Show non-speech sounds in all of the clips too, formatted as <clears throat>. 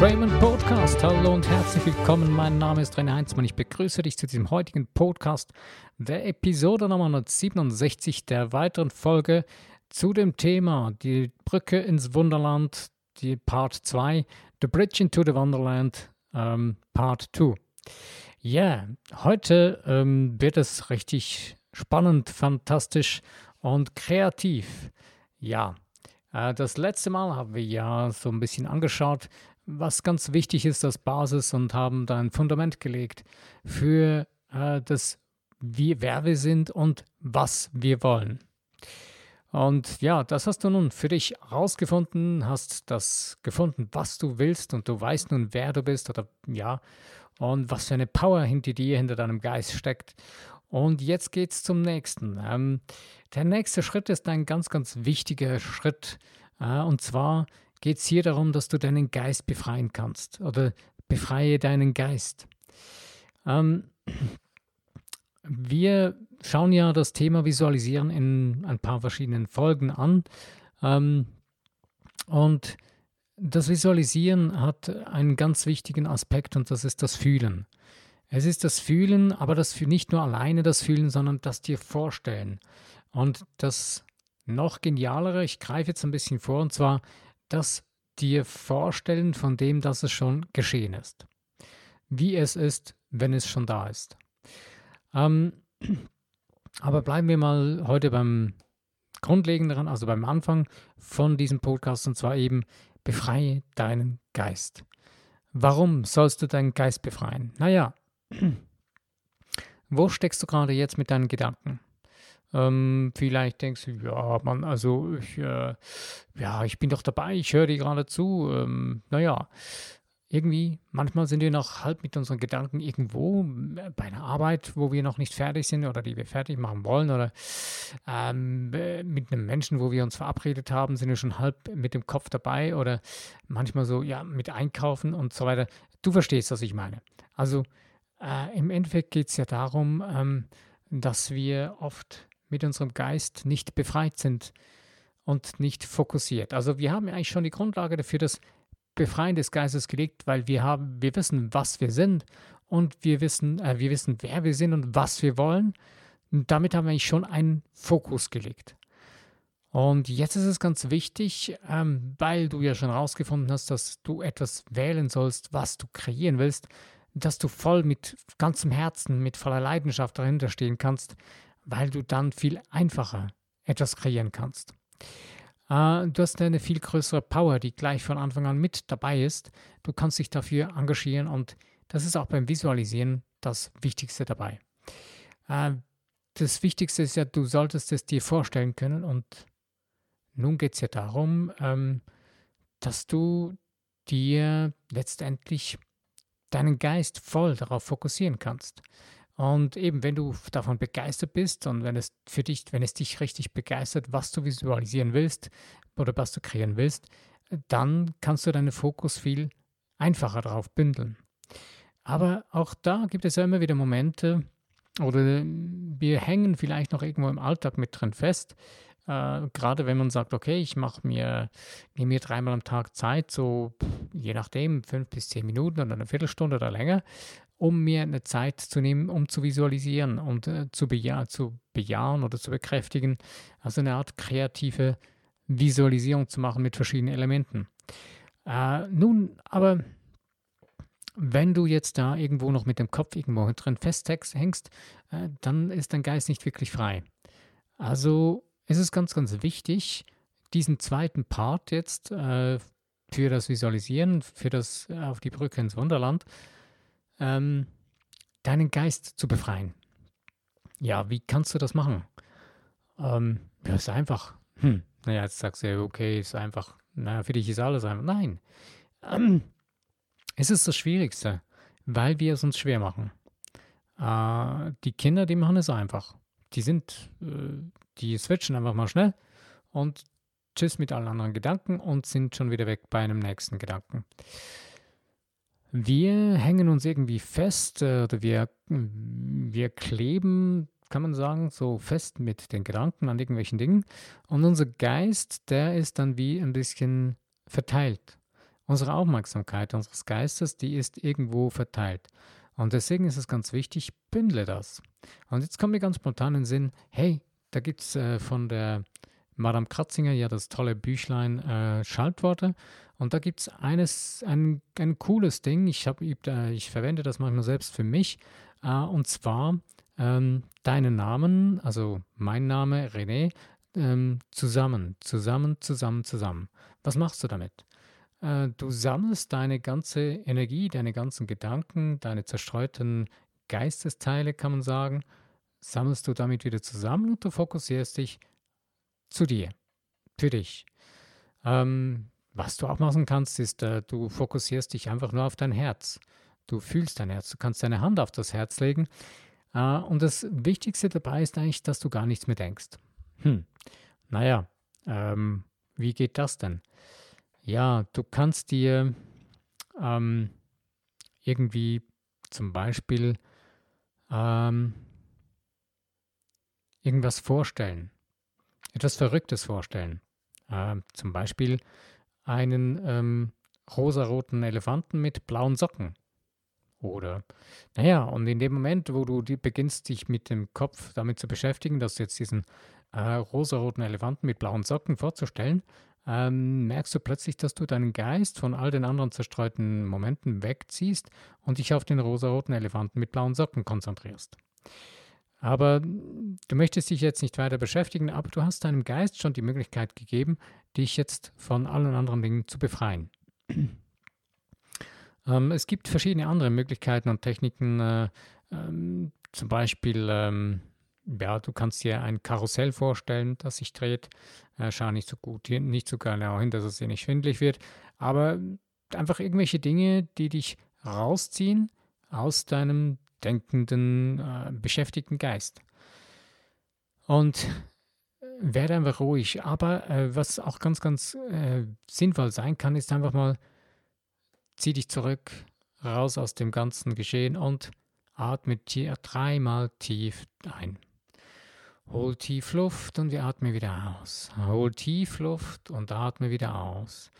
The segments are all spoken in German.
Raymond Podcast. Hallo und herzlich willkommen. Mein Name ist René Heinzmann. Ich begrüße dich zu diesem heutigen Podcast, der Episode Nummer 167 der weiteren Folge zu dem Thema die Brücke ins Wunderland, die Part 2, The Bridge into the Wonderland, ähm, Part 2. Ja, yeah, heute ähm, wird es richtig spannend, fantastisch und kreativ. Ja, äh, das letzte Mal haben wir ja so ein bisschen angeschaut, was ganz wichtig ist als Basis und haben da ein Fundament gelegt für äh, das, wie, wer wir sind und was wir wollen. Und ja, das hast du nun für dich herausgefunden, hast das gefunden, was du willst und du weißt nun, wer du bist oder ja, und was für eine Power hinter dir, hinter deinem Geist steckt. Und jetzt geht's zum nächsten. Ähm, der nächste Schritt ist ein ganz, ganz wichtiger Schritt. Äh, und zwar geht es hier darum, dass du deinen Geist befreien kannst oder befreie deinen Geist. Ähm, wir schauen ja das Thema Visualisieren in ein paar verschiedenen Folgen an. Ähm, und das Visualisieren hat einen ganz wichtigen Aspekt und das ist das Fühlen. Es ist das Fühlen, aber das nicht nur alleine das Fühlen, sondern das dir vorstellen. Und das noch genialere, ich greife jetzt ein bisschen vor, und zwar das dir vorstellen von dem, dass es schon geschehen ist. Wie es ist, wenn es schon da ist. Ähm, <clears throat> aber bleiben wir mal heute beim Grundlegenderen, also beim Anfang von diesem Podcast, und zwar eben, befreie deinen Geist. Warum sollst du deinen Geist befreien? Naja, <clears throat> wo steckst du gerade jetzt mit deinen Gedanken? Ähm, vielleicht denkst du, ja, man, also ich, äh, ja, ich bin doch dabei, ich höre dir gerade zu. Ähm, naja, irgendwie, manchmal sind wir noch halb mit unseren Gedanken irgendwo äh, bei einer Arbeit, wo wir noch nicht fertig sind oder die wir fertig machen wollen oder ähm, äh, mit einem Menschen, wo wir uns verabredet haben, sind wir schon halb mit dem Kopf dabei oder manchmal so, ja, mit Einkaufen und so weiter. Du verstehst, was ich meine. Also äh, im Endeffekt geht es ja darum, ähm, dass wir oft mit unserem Geist nicht befreit sind und nicht fokussiert. Also wir haben eigentlich schon die Grundlage dafür, das Befreien des Geistes gelegt, weil wir haben, wir wissen, was wir sind und wir wissen, äh, wir wissen, wer wir sind und was wir wollen. Und damit haben wir eigentlich schon einen Fokus gelegt. Und jetzt ist es ganz wichtig, ähm, weil du ja schon herausgefunden hast, dass du etwas wählen sollst, was du kreieren willst, dass du voll mit ganzem Herzen, mit voller Leidenschaft dahinter stehen kannst, weil du dann viel einfacher etwas kreieren kannst. Äh, du hast eine viel größere Power, die gleich von Anfang an mit dabei ist. Du kannst dich dafür engagieren und das ist auch beim Visualisieren das Wichtigste dabei. Äh, das Wichtigste ist ja, du solltest es dir vorstellen können und nun geht es ja darum, ähm, dass du dir letztendlich deinen Geist voll darauf fokussieren kannst. Und eben, wenn du davon begeistert bist und wenn es für dich, wenn es dich richtig begeistert, was du visualisieren willst oder was du kreieren willst, dann kannst du deinen Fokus viel einfacher darauf bündeln. Aber auch da gibt es ja immer wieder Momente, oder wir hängen vielleicht noch irgendwo im Alltag mit drin fest, äh, gerade wenn man sagt, okay, ich mache mir, nehme mir dreimal am Tag Zeit, so je nachdem, fünf bis zehn Minuten oder eine Viertelstunde oder länger, um mir eine Zeit zu nehmen, um zu visualisieren und äh, zu, beja zu bejahen oder zu bekräftigen. Also eine Art kreative Visualisierung zu machen mit verschiedenen Elementen. Äh, nun, aber wenn du jetzt da irgendwo noch mit dem Kopf irgendwo drin festhängst, äh, dann ist dein Geist nicht wirklich frei. Also es ist ganz, ganz wichtig, diesen zweiten Part jetzt äh, für das Visualisieren, für das äh, auf die Brücke ins Wunderland, ähm, deinen Geist zu befreien. Ja, wie kannst du das machen? Ähm, ja, ist einfach. Hm, naja, jetzt sagst du ja, okay, ist einfach. Naja, für dich ist alles einfach. Nein. Ähm, es ist das Schwierigste, weil wir es uns schwer machen. Äh, die Kinder, die machen es einfach. Die sind, äh, die switchen einfach mal schnell und tschüss mit allen anderen Gedanken und sind schon wieder weg bei einem nächsten Gedanken. Wir hängen uns irgendwie fest äh, oder wir, wir kleben, kann man sagen, so fest mit den Gedanken an irgendwelchen Dingen und unser Geist, der ist dann wie ein bisschen verteilt. Unsere Aufmerksamkeit unseres Geistes, die ist irgendwo verteilt. Und deswegen ist es ganz wichtig, bündle das. Und jetzt kommt mir ganz spontan in den Sinn, hey, da gibt es äh, von der Madame Kratzinger ja das tolle Büchlein äh, Schaltworte. Und da gibt es eines, ein, ein cooles Ding, ich, hab, ich, äh, ich verwende das manchmal selbst für mich, äh, und zwar ähm, deinen Namen, also mein Name René, ähm, zusammen, zusammen, zusammen, zusammen. Was machst du damit? Äh, du sammelst deine ganze Energie, deine ganzen Gedanken, deine zerstreuten Geistesteile, kann man sagen, sammelst du damit wieder zusammen und du fokussierst dich zu dir, für dich. Ähm, was du auch machen kannst, ist, äh, du fokussierst dich einfach nur auf dein Herz. Du fühlst dein Herz, du kannst deine Hand auf das Herz legen. Äh, und das Wichtigste dabei ist eigentlich, dass du gar nichts mehr denkst. Hm, naja, ähm, wie geht das denn? Ja, du kannst dir ähm, irgendwie zum Beispiel ähm, irgendwas vorstellen, etwas Verrücktes vorstellen. Äh, zum Beispiel einen ähm, rosaroten Elefanten mit blauen Socken. Oder, naja, und in dem Moment, wo du die beginnst, dich mit dem Kopf damit zu beschäftigen, dass du jetzt diesen äh, rosaroten Elefanten mit blauen Socken vorzustellen, ähm, merkst du plötzlich, dass du deinen Geist von all den anderen zerstreuten Momenten wegziehst und dich auf den rosaroten Elefanten mit blauen Socken konzentrierst. Aber du möchtest dich jetzt nicht weiter beschäftigen, aber du hast deinem Geist schon die Möglichkeit gegeben, dich jetzt von allen anderen Dingen zu befreien. <clears throat> ähm, es gibt verschiedene andere Möglichkeiten und Techniken, äh, ähm, zum Beispiel, ähm, ja, du kannst dir ein Karussell vorstellen, das sich dreht. Äh, schau nicht so gut, nicht so genau hin, dass es dir nicht schwindlig wird, aber einfach irgendwelche Dinge, die dich rausziehen aus deinem denkenden, äh, beschäftigten Geist. Und äh, werde einfach ruhig. Aber äh, was auch ganz, ganz äh, sinnvoll sein kann, ist einfach mal, zieh dich zurück, raus aus dem ganzen Geschehen und atme dir dreimal tief ein. Hol tief Luft und wir atmen wieder aus. Hol tief Luft und atme wieder aus.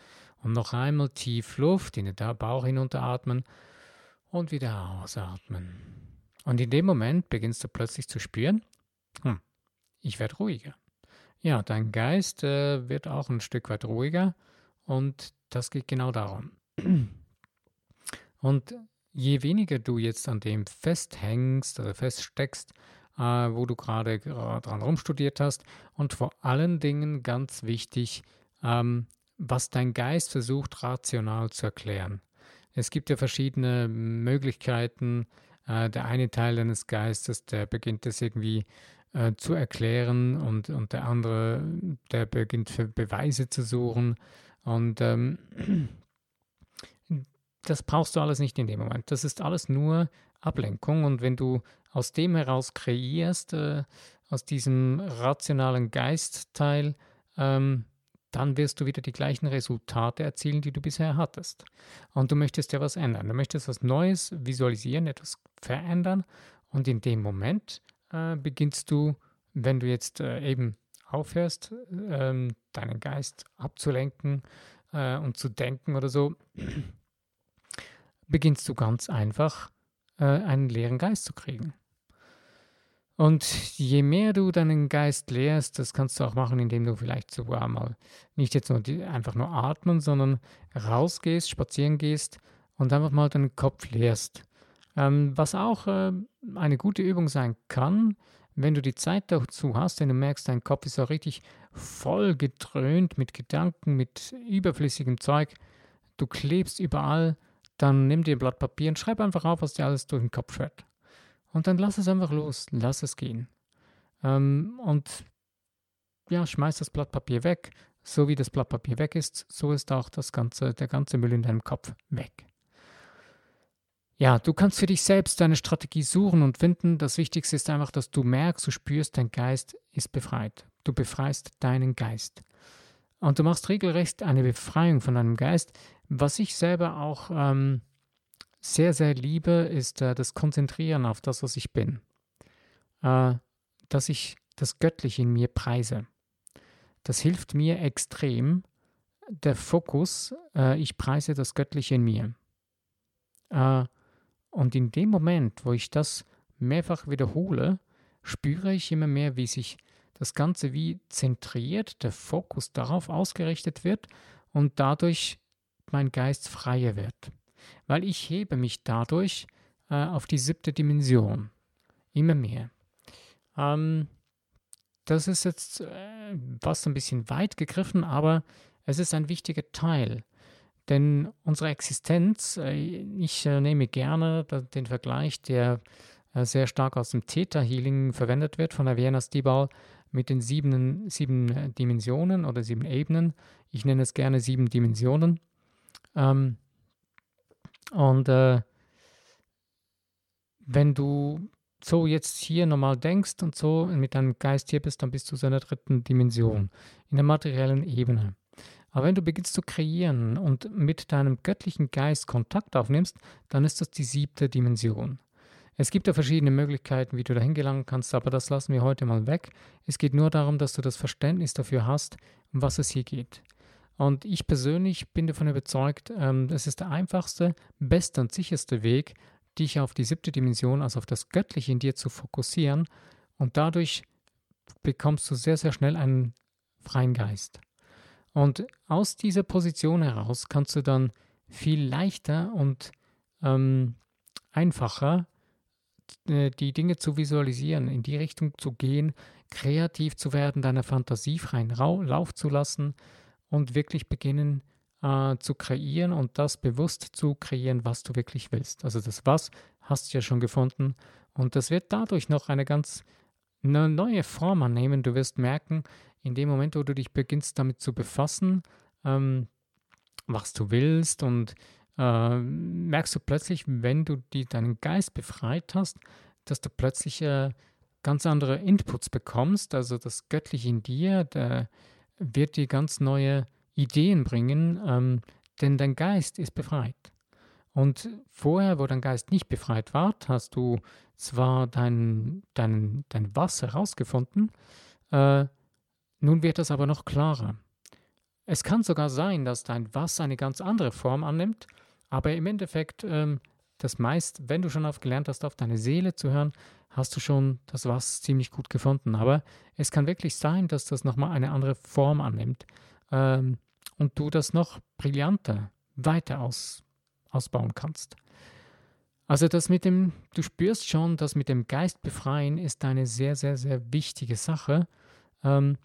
Und noch einmal tief Luft in den Bauch hinunteratmen und wieder ausatmen. Und in dem Moment beginnst du plötzlich zu spüren, hm, ich werde ruhiger. Ja, dein Geist äh, wird auch ein Stück weit ruhiger und das geht genau darum. Und je weniger du jetzt an dem festhängst oder feststeckst, äh, wo du gerade dran rumstudiert hast und vor allen Dingen ganz wichtig, ähm, was dein Geist versucht rational zu erklären. Es gibt ja verschiedene Möglichkeiten. Äh, der eine Teil deines Geistes, der beginnt das irgendwie äh, zu erklären und, und der andere, der beginnt für Beweise zu suchen. Und ähm, <clears throat> das brauchst du alles nicht in dem Moment. Das ist alles nur Ablenkung. Und wenn du aus dem heraus kreierst, äh, aus diesem rationalen Geistteil, ähm, dann wirst du wieder die gleichen Resultate erzielen, die du bisher hattest. Und du möchtest ja was ändern. Du möchtest was Neues visualisieren, etwas verändern. Und in dem Moment äh, beginnst du, wenn du jetzt äh, eben aufhörst, äh, deinen Geist abzulenken äh, und zu denken oder so, <clears throat> beginnst du ganz einfach äh, einen leeren Geist zu kriegen. Und je mehr du deinen Geist leerst, das kannst du auch machen, indem du vielleicht sogar mal nicht jetzt nur die, einfach nur atmen, sondern rausgehst, spazieren gehst und einfach mal deinen Kopf leerst. Ähm, was auch äh, eine gute Übung sein kann, wenn du die Zeit dazu hast, wenn du merkst, dein Kopf ist so richtig voll gedröhnt mit Gedanken, mit überflüssigem Zeug, du klebst überall, dann nimm dir ein Blatt Papier und schreib einfach auf, was dir alles durch den Kopf fährt. Und dann lass es einfach los, lass es gehen. Ähm, und ja, schmeiß das Blatt Papier weg. So wie das Blatt Papier weg ist, so ist auch das ganze, der ganze Müll in deinem Kopf weg. Ja, du kannst für dich selbst deine Strategie suchen und finden. Das Wichtigste ist einfach, dass du merkst, du spürst, dein Geist ist befreit. Du befreist deinen Geist. Und du machst regelrecht eine Befreiung von deinem Geist, was ich selber auch ähm, sehr, sehr liebe, ist äh, das Konzentrieren auf das, was ich bin. Äh, dass ich das Göttliche in mir preise. Das hilft mir extrem, der Fokus, äh, ich preise das Göttliche in mir. Äh, und in dem Moment, wo ich das mehrfach wiederhole, spüre ich immer mehr, wie sich das Ganze wie zentriert, der Fokus darauf ausgerichtet wird und dadurch mein Geist freier wird. Weil ich hebe mich dadurch äh, auf die siebte Dimension. Immer mehr. Ähm, das ist jetzt äh, fast ein bisschen weit gegriffen, aber es ist ein wichtiger Teil. Denn unsere Existenz, äh, ich äh, nehme gerne den Vergleich, der äh, sehr stark aus dem Theta Healing verwendet wird von der Vienna Stibal mit den sieben, sieben Dimensionen oder sieben Ebenen. Ich nenne es gerne sieben Dimensionen. Ähm, und äh, wenn du so jetzt hier normal denkst und so mit deinem Geist hier bist, dann bist du so in der dritten Dimension, in der materiellen Ebene. Aber wenn du beginnst zu kreieren und mit deinem göttlichen Geist Kontakt aufnimmst, dann ist das die siebte Dimension. Es gibt ja verschiedene Möglichkeiten, wie du dahin gelangen kannst, aber das lassen wir heute mal weg. Es geht nur darum, dass du das Verständnis dafür hast, um was es hier geht. Und ich persönlich bin davon überzeugt, ähm, es ist der einfachste, beste und sicherste Weg, dich auf die siebte Dimension, also auf das Göttliche in dir zu fokussieren. Und dadurch bekommst du sehr, sehr schnell einen freien Geist. Und aus dieser Position heraus kannst du dann viel leichter und ähm, einfacher äh, die Dinge zu visualisieren, in die Richtung zu gehen, kreativ zu werden, deiner Fantasie freien Lauf zu lassen und wirklich beginnen äh, zu kreieren und das bewusst zu kreieren, was du wirklich willst. Also das Was hast du ja schon gefunden und das wird dadurch noch eine ganz eine neue Form annehmen. Du wirst merken, in dem Moment, wo du dich beginnst damit zu befassen, ähm, was du willst und äh, merkst du plötzlich, wenn du die, deinen Geist befreit hast, dass du plötzlich äh, ganz andere Inputs bekommst. Also das Göttliche in dir der wird dir ganz neue Ideen bringen, ähm, denn dein Geist ist befreit. Und vorher, wo dein Geist nicht befreit war, hast du zwar dein, dein, dein Was herausgefunden, äh, nun wird das aber noch klarer. Es kann sogar sein, dass dein Was eine ganz andere Form annimmt, aber im Endeffekt, ähm, das meist, wenn du schon auf gelernt hast, auf deine Seele zu hören, hast du schon das Was ziemlich gut gefunden. Aber es kann wirklich sein, dass das nochmal eine andere Form annimmt ähm, und du das noch brillanter weiter aus, ausbauen kannst. Also das mit dem, du spürst schon, dass mit dem Geist befreien ist eine sehr, sehr, sehr wichtige Sache. Ähm,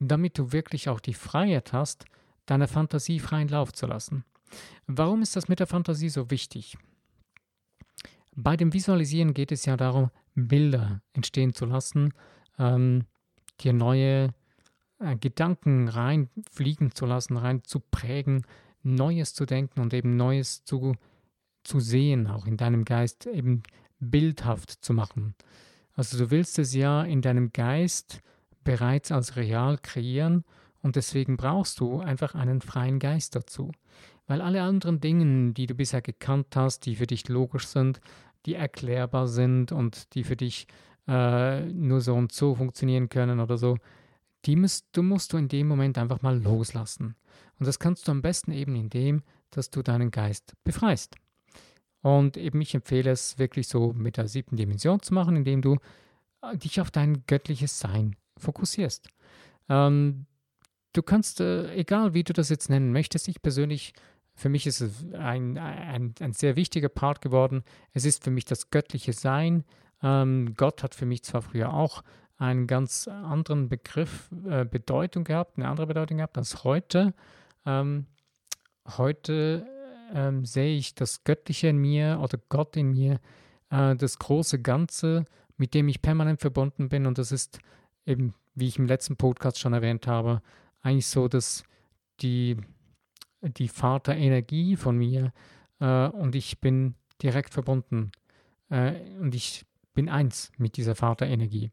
damit du wirklich auch die Freiheit hast, deiner Fantasie freien Lauf zu lassen. Warum ist das mit der Fantasie so wichtig? Bei dem Visualisieren geht es ja darum, Bilder entstehen zu lassen, ähm, dir neue äh, Gedanken reinfliegen zu lassen, rein zu prägen, Neues zu denken und eben Neues zu, zu sehen, auch in deinem Geist eben bildhaft zu machen. Also du willst es ja in deinem Geist bereits als real kreieren und deswegen brauchst du einfach einen freien Geist dazu. Weil alle anderen Dinge, die du bisher gekannt hast, die für dich logisch sind, die erklärbar sind und die für dich äh, nur so und so funktionieren können oder so, die musst, du musst du in dem Moment einfach mal loslassen. Und das kannst du am besten eben indem, dass du deinen Geist befreist. Und eben ich empfehle es wirklich so mit der siebten Dimension zu machen, indem du äh, dich auf dein göttliches Sein fokussierst. Ähm, du kannst, äh, egal wie du das jetzt nennen möchtest, ich persönlich, für mich ist es ein, ein, ein sehr wichtiger Part geworden. Es ist für mich das göttliche Sein. Ähm, Gott hat für mich zwar früher auch einen ganz anderen Begriff, äh, Bedeutung gehabt, eine andere Bedeutung gehabt als heute. Ähm, heute ähm, sehe ich das Göttliche in mir oder Gott in mir, äh, das große Ganze, mit dem ich permanent verbunden bin und das ist eben, wie ich im letzten Podcast schon erwähnt habe, eigentlich so, dass die, die Vaterenergie von mir äh, und ich bin direkt verbunden äh, und ich bin eins mit dieser Vaterenergie.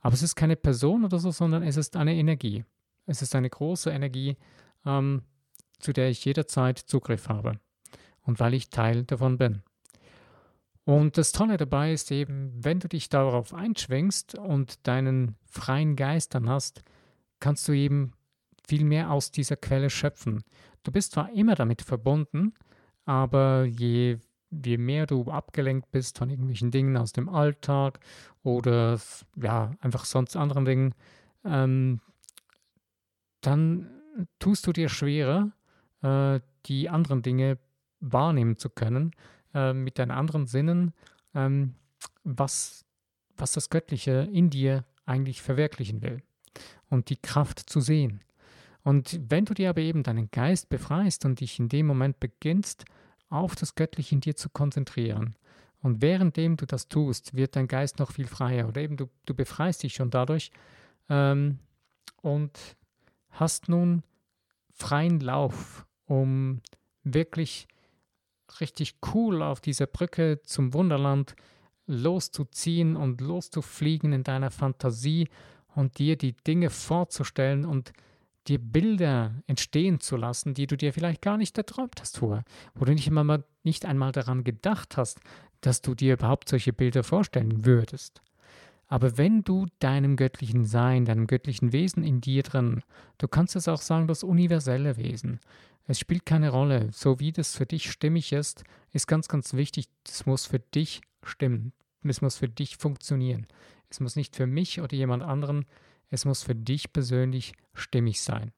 Aber es ist keine Person oder so, sondern es ist eine Energie. Es ist eine große Energie, ähm, zu der ich jederzeit Zugriff habe und weil ich Teil davon bin. Und das Tolle dabei ist eben, wenn du dich darauf einschwingst und deinen freien Geist dann hast, kannst du eben viel mehr aus dieser Quelle schöpfen. Du bist zwar immer damit verbunden, aber je, je mehr du abgelenkt bist von irgendwelchen Dingen aus dem Alltag oder ja, einfach sonst anderen Dingen, ähm, dann tust du dir schwerer, äh, die anderen Dinge wahrnehmen zu können, äh, mit deinen anderen Sinnen, ähm, was, was das Göttliche in dir eigentlich verwirklichen will und die Kraft zu sehen. Und wenn du dir aber eben deinen Geist befreist und dich in dem Moment beginnst, auf das Göttliche in dir zu konzentrieren, und währenddem du das tust, wird dein Geist noch viel freier. Oder eben du, du befreist dich schon dadurch ähm, und hast nun freien Lauf, um wirklich richtig cool auf dieser Brücke zum Wunderland loszuziehen und loszufliegen in deiner Fantasie und dir die Dinge vorzustellen und dir Bilder entstehen zu lassen, die du dir vielleicht gar nicht erträumt hast vorher, wo du nicht, immer nicht einmal daran gedacht hast, dass du dir überhaupt solche Bilder vorstellen würdest. Aber wenn du deinem göttlichen Sein, deinem göttlichen Wesen in dir drin, du kannst es auch sagen, das universelle Wesen, es spielt keine Rolle, so wie das für dich stimmig ist, ist ganz, ganz wichtig, es muss für dich stimmen, es muss für dich funktionieren. Es muss nicht für mich oder jemand anderen, es muss für dich persönlich stimmig sein.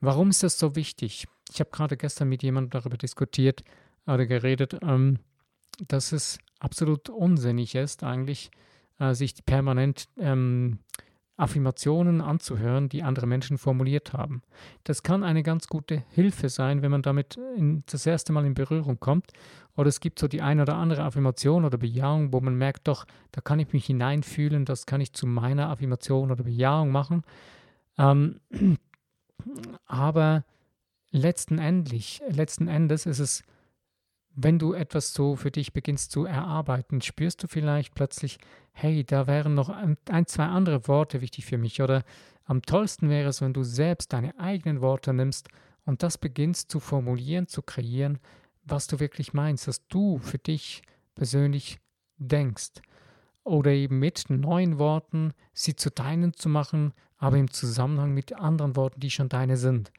Warum ist das so wichtig? Ich habe gerade gestern mit jemandem darüber diskutiert oder geredet, ähm, dass es absolut unsinnig ist, eigentlich äh, sich permanent ähm, Affirmationen anzuhören, die andere Menschen formuliert haben. Das kann eine ganz gute Hilfe sein, wenn man damit in, das erste Mal in Berührung kommt. Oder es gibt so die eine oder andere Affirmation oder Bejahung, wo man merkt, doch, da kann ich mich hineinfühlen, das kann ich zu meiner Affirmation oder Bejahung machen. Ähm, <clears throat> aber letzten, endlich, letzten Endes ist es wenn du etwas so für dich beginnst zu erarbeiten, spürst du vielleicht plötzlich, hey, da wären noch ein, zwei andere Worte wichtig für mich. Oder am tollsten wäre es, wenn du selbst deine eigenen Worte nimmst und das beginnst zu formulieren, zu kreieren, was du wirklich meinst, was du für dich persönlich denkst. Oder eben mit neuen Worten sie zu deinen zu machen, aber im Zusammenhang mit anderen Worten, die schon deine sind.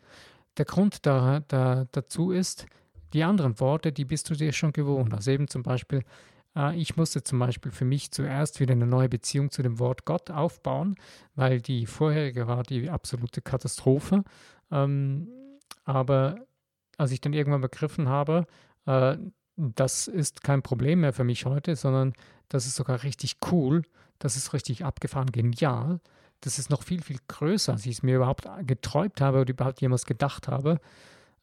Der Grund da, da, dazu ist, die anderen Worte, die bist du dir schon gewohnt. Also eben zum Beispiel, äh, ich musste zum Beispiel für mich zuerst wieder eine neue Beziehung zu dem Wort Gott aufbauen, weil die vorherige war die absolute Katastrophe. Ähm, aber als ich dann irgendwann begriffen habe, äh, das ist kein Problem mehr für mich heute, sondern das ist sogar richtig cool, das ist richtig abgefahren, genial. Das ist noch viel, viel größer, als ich es mir überhaupt geträumt habe oder überhaupt jemals gedacht habe.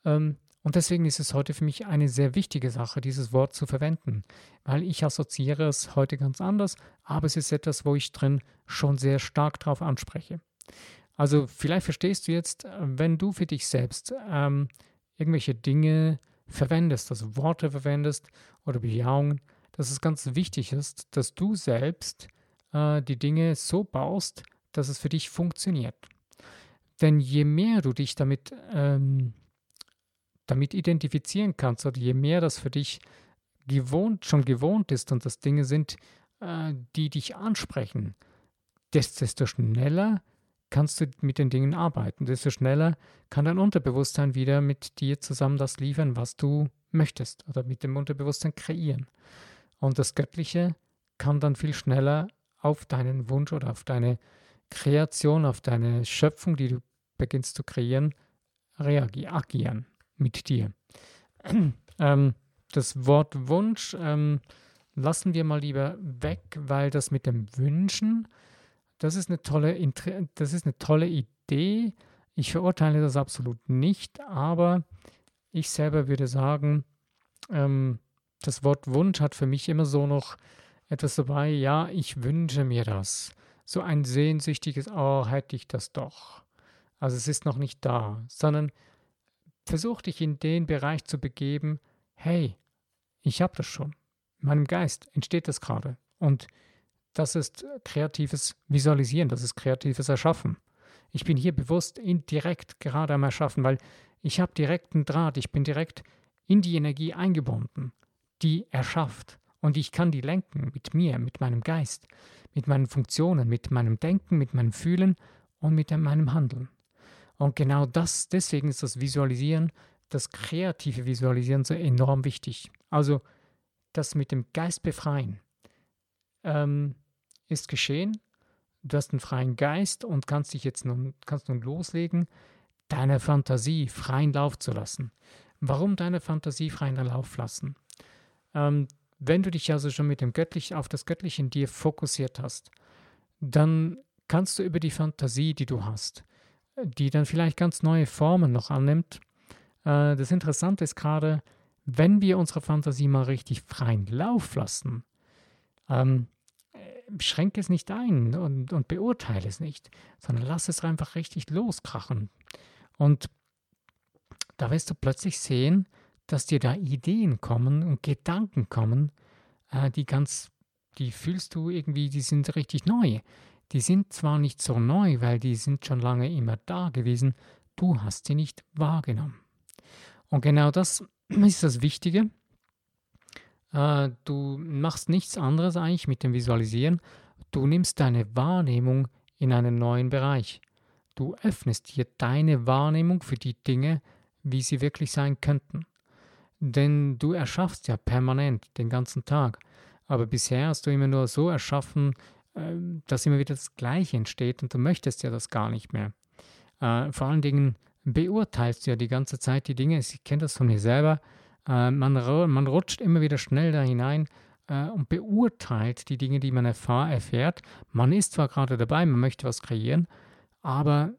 Ähm, und deswegen ist es heute für mich eine sehr wichtige Sache, dieses Wort zu verwenden, weil ich assoziiere es heute ganz anders, aber es ist etwas, wo ich drin schon sehr stark drauf anspreche. Also vielleicht verstehst du jetzt, wenn du für dich selbst ähm, irgendwelche Dinge verwendest, also Worte verwendest oder Bejahungen, dass es ganz wichtig ist, dass du selbst äh, die Dinge so baust, dass es für dich funktioniert. Denn je mehr du dich damit ähm, damit identifizieren kannst oder je mehr das für dich gewohnt, schon gewohnt ist und das Dinge sind, äh, die dich ansprechen, desto schneller kannst du mit den Dingen arbeiten, desto schneller kann dein Unterbewusstsein wieder mit dir zusammen das liefern, was du möchtest oder mit dem Unterbewusstsein kreieren. Und das Göttliche kann dann viel schneller auf deinen Wunsch oder auf deine Kreation, auf deine Schöpfung, die du beginnst zu kreieren, reagieren mit dir. <clears throat> Ähm, das Wort Wunsch ähm, lassen wir mal lieber weg, weil das mit dem Wünschen, das ist eine tolle, das ist eine tolle Idee. Ich verurteile das absolut nicht, aber ich selber würde sagen, ähm, das Wort Wunsch hat für mich immer so noch etwas dabei, ja, ich wünsche mir das. So ein sehnsüchtiges, oh, hätte ich das doch. Also es ist noch nicht da, sondern versuch dich in den Bereich zu begeben, hey, ich habe das schon. In meinem Geist entsteht das gerade. Und das ist kreatives Visualisieren, das ist kreatives Erschaffen. Ich bin hier bewusst indirekt gerade am Erschaffen, weil ich habe direkten Draht, ich bin direkt in die Energie eingebunden, die erschafft. Und ich kann die lenken mit mir, mit meinem Geist, mit meinen Funktionen, mit meinem Denken, mit meinem Fühlen und mit meinem Handeln. Und genau das, deswegen ist das Visualisieren, das kreative Visualisieren so enorm wichtig. Also das mit dem Geist befreien ähm, ist geschehen. Du hast einen freien Geist und kannst dich jetzt nun, kannst nun loslegen, deine Fantasie freien Lauf zu lassen. Warum deine Fantasie freien Lauf lassen? Ähm, wenn du dich also schon mit dem Göttlichen auf das Göttliche in dir fokussiert hast, dann kannst du über die Fantasie, die du hast, die dann vielleicht ganz neue Formen noch annimmt. Äh, das Interessante ist gerade, wenn wir unsere Fantasie mal richtig freien Lauf lassen, ähm, schränke es nicht ein und, und beurteile es nicht, sondern lass es einfach richtig loskrachen. Und da wirst du plötzlich sehen, dass dir da Ideen kommen und Gedanken kommen, äh, die ganz, die fühlst du irgendwie, die sind richtig neu. Die sind zwar nicht so neu, weil die sind schon lange immer da gewesen, du hast sie nicht wahrgenommen. Und genau das <clears throat> ist das Wichtige. Äh, du machst nichts anderes eigentlich mit dem Visualisieren. Du nimmst deine Wahrnehmung in einen neuen Bereich. Du öffnest hier deine Wahrnehmung für die Dinge, wie sie wirklich sein könnten. Denn du erschaffst ja permanent den ganzen Tag. Aber bisher hast du immer nur so erschaffen, dass immer wieder das Gleiche entsteht und du möchtest ja das gar nicht mehr. Äh, vor allen Dingen beurteilst du ja die ganze Zeit die Dinge. Ich kenne das von mir selber. Äh, man, man rutscht immer wieder schnell da hinein äh, und beurteilt die Dinge, die man erfahr, erfährt. Man ist zwar gerade dabei, man möchte was kreieren, aber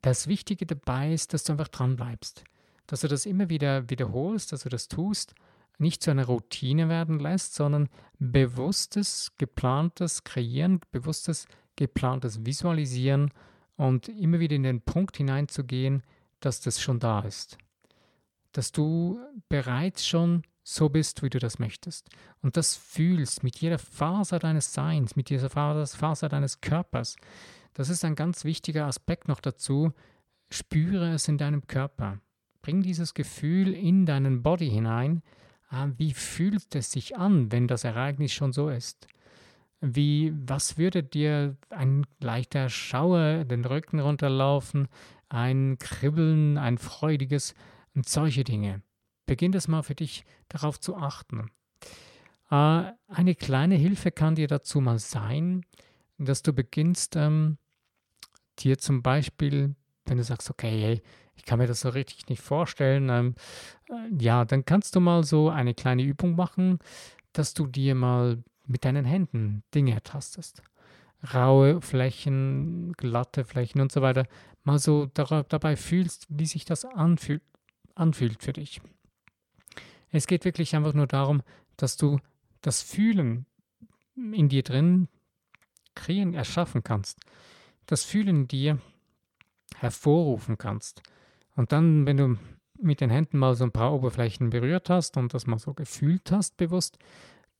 das Wichtige dabei ist, dass du einfach dran bleibst. Dass du das immer wieder wiederholst, dass du das tust, nicht zu einer Routine werden lässt, sondern bewusstes, geplantes Kreieren, bewusstes, geplantes Visualisieren und immer wieder in den Punkt hineinzugehen, dass das schon da ist dass du bereits schon so bist, wie du das möchtest. Und das fühlst mit jeder Faser deines Seins, mit jeder Faser deines Körpers. Das ist ein ganz wichtiger Aspekt noch dazu. Spüre es in deinem Körper. Bring dieses Gefühl in deinen Body hinein. Ah, wie fühlt es sich an, wenn das Ereignis schon so ist? Wie, was würde dir ein leichter Schauer den Rücken runterlaufen, ein Kribbeln, ein freudiges und solche Dinge. Beginn das mal für dich darauf zu achten. Äh, eine kleine Hilfe kann dir dazu mal sein, dass du beginnst, ähm, dir zum Beispiel, wenn du sagst, okay, hey, ich kann mir das so richtig nicht vorstellen, ähm, äh, ja, dann kannst du mal so eine kleine Übung machen, dass du dir mal mit deinen Händen Dinge ertastest. Raue Flächen, glatte Flächen und so weiter, mal so dabei fühlst, wie sich das anfühlt anfühlt für dich. Es geht wirklich einfach nur darum, dass du das Fühlen in dir drin kreieren, erschaffen kannst. Das Fühlen dir hervorrufen kannst. Und dann, wenn du mit den Händen mal so ein paar Oberflächen berührt hast und das mal so gefühlt hast, bewusst,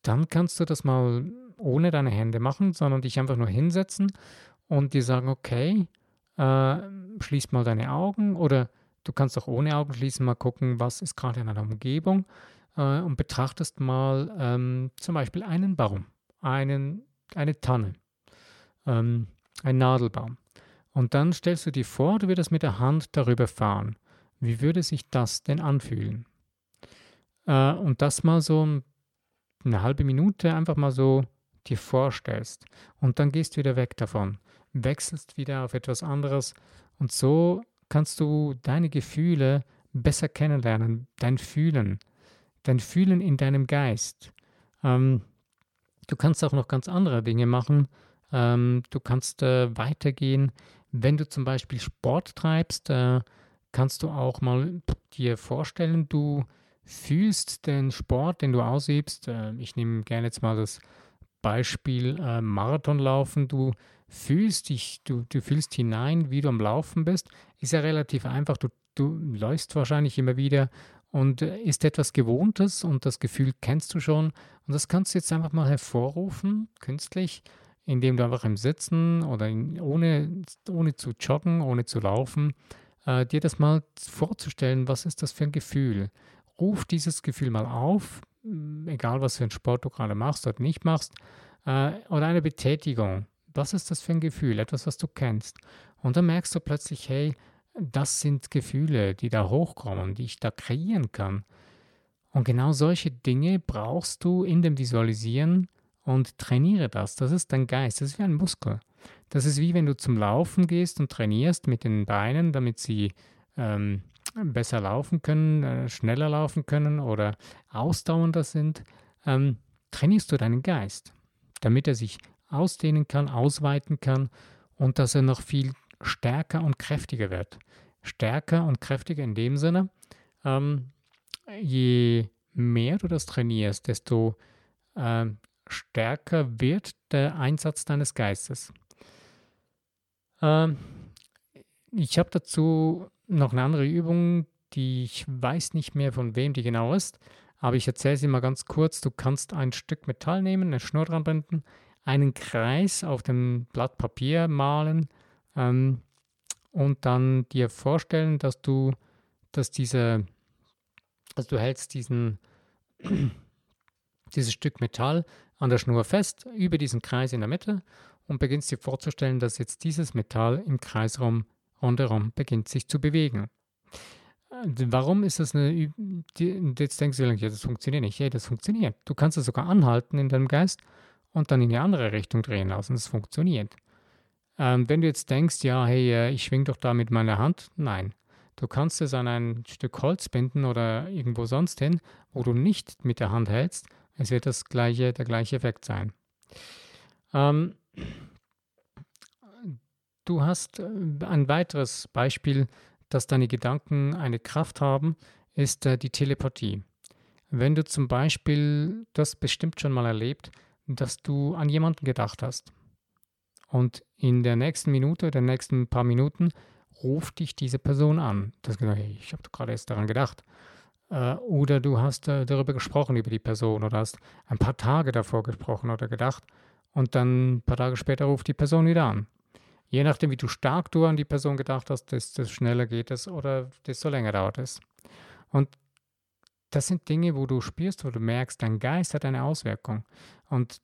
dann kannst du das mal ohne deine Hände machen, sondern dich einfach nur hinsetzen und dir sagen, okay, äh, schließ mal deine Augen oder Du kannst auch ohne Augen schließen mal gucken, was ist gerade in deiner Umgebung äh, und betrachtest mal ähm, zum Beispiel einen Baum, einen, eine Tanne, ähm, ein Nadelbaum. Und dann stellst du dir vor, du würdest mit der Hand darüber fahren. Wie würde sich das denn anfühlen? Äh, und das mal so eine halbe Minute einfach mal so dir vorstellst. Und dann gehst du wieder weg davon, wechselst wieder auf etwas anderes. Und so kannst du deine Gefühle besser kennenlernen, dein Fühlen, dein Fühlen in deinem Geist. Ähm, du kannst auch noch ganz andere Dinge machen. Ähm, du kannst äh, weitergehen. Wenn du zum Beispiel Sport treibst, äh, kannst du auch mal dir vorstellen, du fühlst den Sport, den du ausübst. Äh, ich nehme gerne jetzt mal das Beispiel äh, Marathonlaufen. Du fühlst dich, du, du fühlst hinein, wie du am Laufen bist, ist ja relativ einfach. Du, du läufst wahrscheinlich immer wieder und äh, ist etwas Gewohntes und das Gefühl kennst du schon. Und das kannst du jetzt einfach mal hervorrufen, künstlich, indem du einfach im Sitzen oder in, ohne, ohne zu joggen, ohne zu laufen, äh, dir das mal vorzustellen, was ist das für ein Gefühl. Ruf dieses Gefühl mal auf, egal was für einen Sport du gerade machst oder nicht machst, äh, oder eine Betätigung was ist das für ein Gefühl? Etwas, was du kennst. Und dann merkst du plötzlich, hey, das sind Gefühle, die da hochkommen, die ich da kreieren kann. Und genau solche Dinge brauchst du in dem Visualisieren und trainiere das. Das ist dein Geist, das ist wie ein Muskel. Das ist wie wenn du zum Laufen gehst und trainierst mit den Beinen, damit sie ähm, besser laufen können, äh, schneller laufen können oder ausdauernder sind. Ähm, trainierst du deinen Geist, damit er sich ausdehnen kann, ausweiten kann und dass er noch viel stärker und kräftiger wird. Stärker und kräftiger in dem Sinne, ähm, je mehr du das trainierst, desto äh, stärker wird der Einsatz deines Geistes. Ähm, ich habe dazu noch eine andere Übung, die ich weiß nicht mehr von wem die genau ist, aber ich erzähle sie mal ganz kurz. Du kannst ein Stück Metall nehmen, eine Schnur dran binden, einen Kreis auf dem Blatt Papier malen ähm, und dann dir vorstellen, dass du, dass diese, also du hältst diesen, <clears throat> dieses Stück Metall an der Schnur fest, über diesen Kreis in der Mitte und beginnst dir vorzustellen, dass jetzt dieses Metall im Kreisraum rundherum beginnt sich zu bewegen. Warum ist das eine, jetzt denkst du, ja, das funktioniert nicht. Ja, das funktioniert. Du kannst es sogar anhalten in deinem Geist und dann in die andere Richtung drehen lassen. Das funktioniert. Ähm, wenn du jetzt denkst, ja, hey, äh, ich schwing doch da mit meiner Hand, nein. Du kannst es an ein Stück Holz binden oder irgendwo sonst hin, wo du nicht mit der Hand hältst. Es wird das gleiche, der gleiche Effekt sein. Ähm, du hast äh, ein weiteres Beispiel, dass deine Gedanken eine Kraft haben, ist äh, die Telepathie. Wenn du zum Beispiel, das bestimmt schon mal erlebt, dass du an jemanden gedacht hast und in der nächsten Minute, der nächsten paar Minuten ruft dich diese Person an. Das ich habe gerade erst daran gedacht. Äh, oder du hast äh, darüber gesprochen, über die Person oder hast ein paar Tage davor gesprochen oder gedacht und dann ein paar Tage später ruft die Person wieder an. Je nachdem, wie du stark du an die Person gedacht hast, desto schneller geht es oder desto länger dauert es. Und das sind Dinge, wo du spürst, wo du merkst, dein Geist hat eine Auswirkung. Und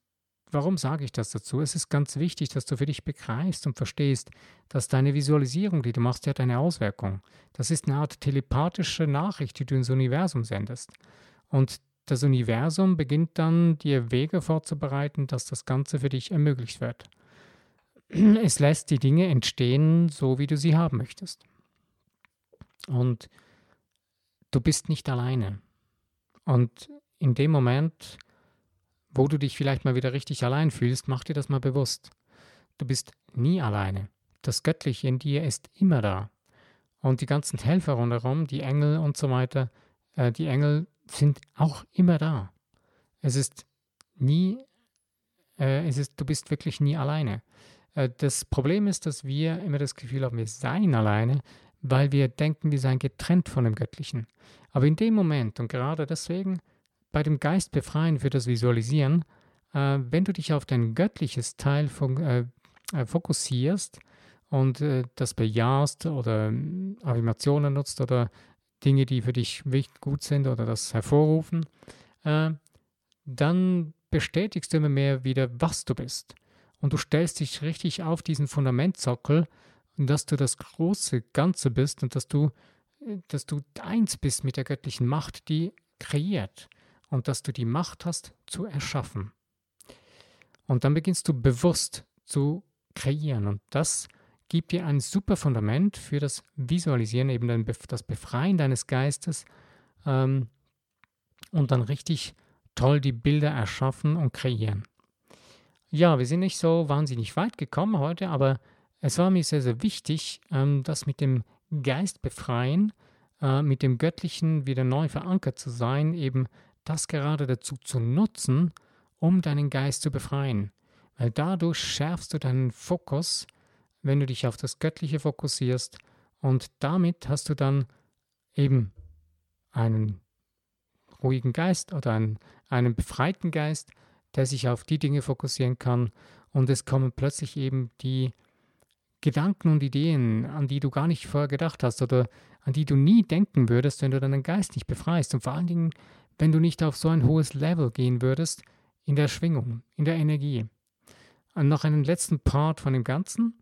warum sage ich das dazu? Es ist ganz wichtig, dass du für dich begreifst und verstehst, dass deine Visualisierung, die du machst, die hat eine Auswirkung. Das ist eine Art telepathische Nachricht, die du ins Universum sendest. Und das Universum beginnt dann, dir Wege vorzubereiten, dass das Ganze für dich ermöglicht wird. Es lässt die Dinge entstehen, so wie du sie haben möchtest. Und du bist nicht alleine. Und in dem Moment, wo du dich vielleicht mal wieder richtig allein fühlst, mach dir das mal bewusst. Du bist nie alleine. Das Göttliche in dir ist immer da. Und die ganzen Helfer rundherum, die Engel und so weiter, äh, die Engel sind auch immer da. Es ist nie, äh, es ist, du bist wirklich nie alleine. Äh, das Problem ist, dass wir immer das Gefühl haben, wir seien alleine, weil wir denken, wir seien getrennt von dem Göttlichen. Aber in dem Moment und gerade deswegen bei dem Geist befreien für das Visualisieren, äh, wenn du dich auf dein göttliches Teil fok äh, äh, fokussierst und äh, das bejahst oder ähm, Affirmationen nutzt oder Dinge, die für dich wichtig gut sind oder das hervorrufen, äh, dann bestätigst du immer mehr wieder, was du bist. Und du stellst dich richtig auf diesen Fundamentsockel, dass du das große Ganze bist und dass du, dass du eins bist mit der göttlichen Macht, die kreiert und dass du die Macht hast zu erschaffen. Und dann beginnst du bewusst zu kreieren und das gibt dir ein super Fundament für das Visualisieren, eben das Befreien deines Geistes ähm, und dann richtig toll die Bilder erschaffen und kreieren. Ja, wir sind nicht so wahnsinnig weit gekommen heute, aber es war mir sehr, sehr wichtig, ähm, das mit dem Geist befreien, äh, mit dem Göttlichen wieder neu verankert zu sein, eben das gerade dazu zu nutzen, um deinen Geist zu befreien. Weil dadurch schärfst du deinen Fokus, wenn du dich auf das Göttliche fokussierst und damit hast du dann eben einen ruhigen Geist oder einen, einen befreiten Geist, der sich auf die Dinge fokussieren kann und es kommen plötzlich eben die Gedanken und Ideen, an die du gar nicht vorher gedacht hast oder an die du nie denken würdest, wenn du deinen Geist nicht befreist und vor allen Dingen, wenn du nicht auf so ein hohes Level gehen würdest in der Schwingung, in der Energie. Und noch einen letzten Part von dem Ganzen.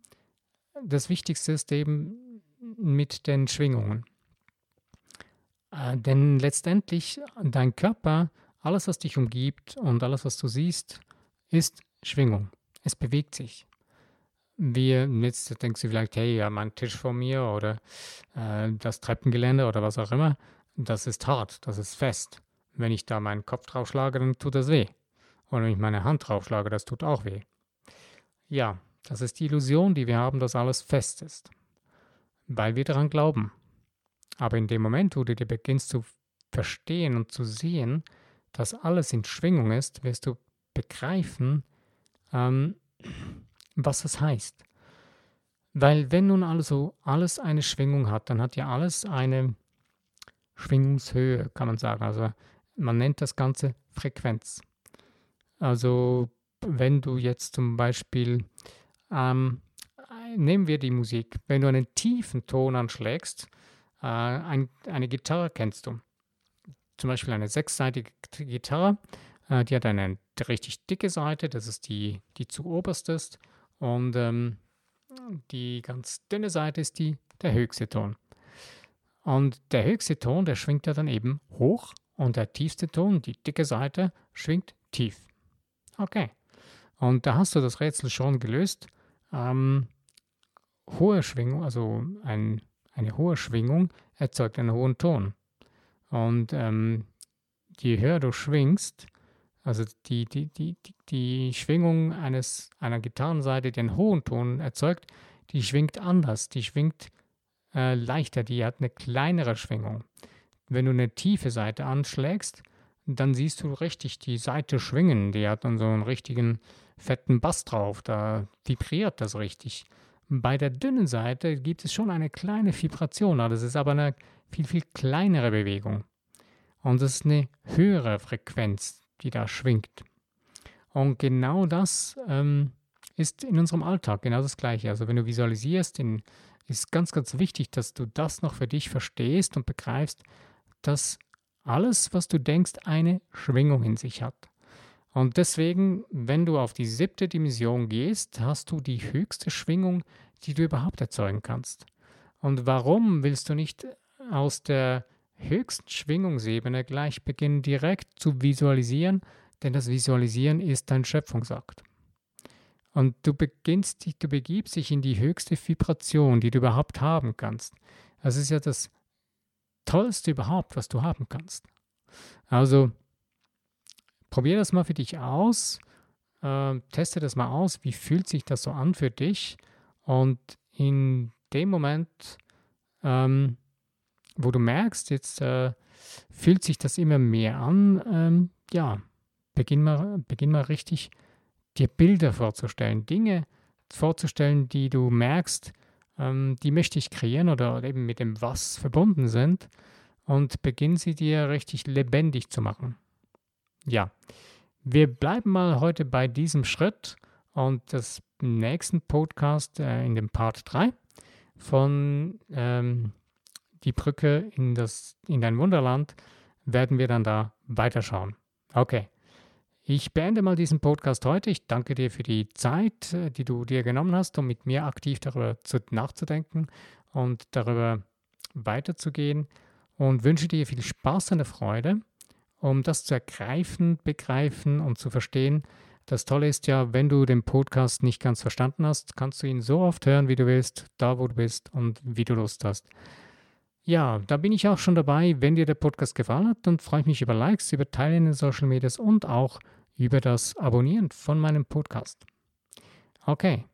Das Wichtigste ist eben, mit den Schwingungen. Äh, denn letztendlich dein Körper, alles, was dich umgibt und alles, was du siehst, ist Schwingung. Es bewegt sich. Wir, jetzt denkst du vielleicht, hey, ja, mein Tisch vor mir oder äh, das Treppengelände oder was auch immer, das ist hart, das ist fest. Wenn ich da meinen Kopf drauf schlage, dann tut das weh. Und wenn ich meine Hand drauf schlage, das tut auch weh. Ja, das ist die Illusion, die wir haben, dass alles fest ist. Weil wir daran glauben. Aber in dem Moment, wo du dir beginnst zu verstehen und zu sehen, dass alles in Schwingung ist, wirst du begreifen, ähm, was das heißt. Weil wenn nun also alles eine Schwingung hat, dann hat ja alles eine Schwingungshöhe, kann man sagen. Also man nennt das Ganze Frequenz. Also wenn du jetzt zum Beispiel, ähm, nehmen wir die Musik, wenn du einen tiefen Ton anschlägst, äh, ein, eine Gitarre kennst du. Zum Beispiel eine sechsseitige Gitarre, äh, die hat eine richtig dicke Seite, das ist die, die zu oberst ist. Und ähm, die ganz dünne Seite ist die, der höchste Ton. Und der höchste Ton, der schwingt ja dann eben hoch und der tiefste Ton, die dicke Seite, schwingt tief. Okay. Und da hast du das Rätsel schon gelöst. Ähm, hohe Schwingung, also ein, eine hohe Schwingung erzeugt einen hohen Ton. Und ähm, je höher du schwingst, also die, die, die, die, Schwingung eines, einer Gitarrenseite, die einen hohen Ton erzeugt, die schwingt anders, die schwingt äh, leichter, die hat eine kleinere Schwingung. Wenn du eine tiefe Seite anschlägst, dann siehst du richtig die Seite schwingen. Die hat dann so einen richtigen fetten Bass drauf. Da vibriert das richtig. Bei der dünnen Seite gibt es schon eine kleine Vibration, das ist aber eine viel, viel kleinere Bewegung. Und es ist eine höhere Frequenz, die da schwingt. Und genau das ähm, ist in unserem Alltag genau das Gleiche. Also wenn du visualisierst, in, ist ganz, ganz wichtig, dass du das noch für dich verstehst und begreifst, dass alles, was du denkst, eine Schwingung in sich hat. Und deswegen, wenn du auf die siebte Dimension gehst, hast du die höchste Schwingung, die du überhaupt erzeugen kannst. Und warum willst du nicht aus der höchsten Schwingungsebene gleich beginnen, direkt zu visualisieren? Denn das Visualisieren ist dein Schöpfungsakt. Und du beginnst, du begibst dich in die höchste Vibration, die du überhaupt haben kannst. Das ist ja das Tollste überhaupt, was du haben kannst. Also probier das mal für dich aus, äh, teste das mal aus, wie fühlt sich das so an für dich und in dem Moment, ähm, wo du merkst, jetzt äh, fühlt sich das immer mehr an, ähm, ja, beginn mal, beginn mal richtig dir Bilder vorzustellen, Dinge vorzustellen, die du merkst, ähm, die möchte ich kreieren oder eben mit dem Was verbunden sind und beginn sie dir richtig lebendig zu machen. Ja, wir bleiben mal heute bei diesem Schritt und das nächsten Podcast äh, in dem Part 3 von ähm, Die Brücke in, das, in dein Wunderland werden wir dann da weiterschauen. Okay. Ich beende mal diesen Podcast heute. Ich danke dir für die Zeit, äh, die du dir genommen hast, um mit mir aktiv darüber zu, nachzudenken und darüber weiterzugehen und wünsche dir viel Spaß und Freude, um das zu ergreifen, begreifen und zu verstehen. Das Tolle ist ja, wenn du den Podcast nicht ganz verstanden hast, kannst du ihn so oft hören, wie du willst, da wo du bist und wie du Lust hast. Ja, da bin ich auch schon dabei. Wenn dir der Podcast gefallen hat, dann freue ich mich über Likes, über Teilen in den Social Medias und auch über das Abonnieren von meinem Podcast. Okay,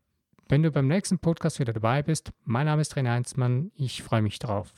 wenn du beim nächsten Podcast wieder dabei bist, mein Name ist René Heinzmann, ich freue mich drauf.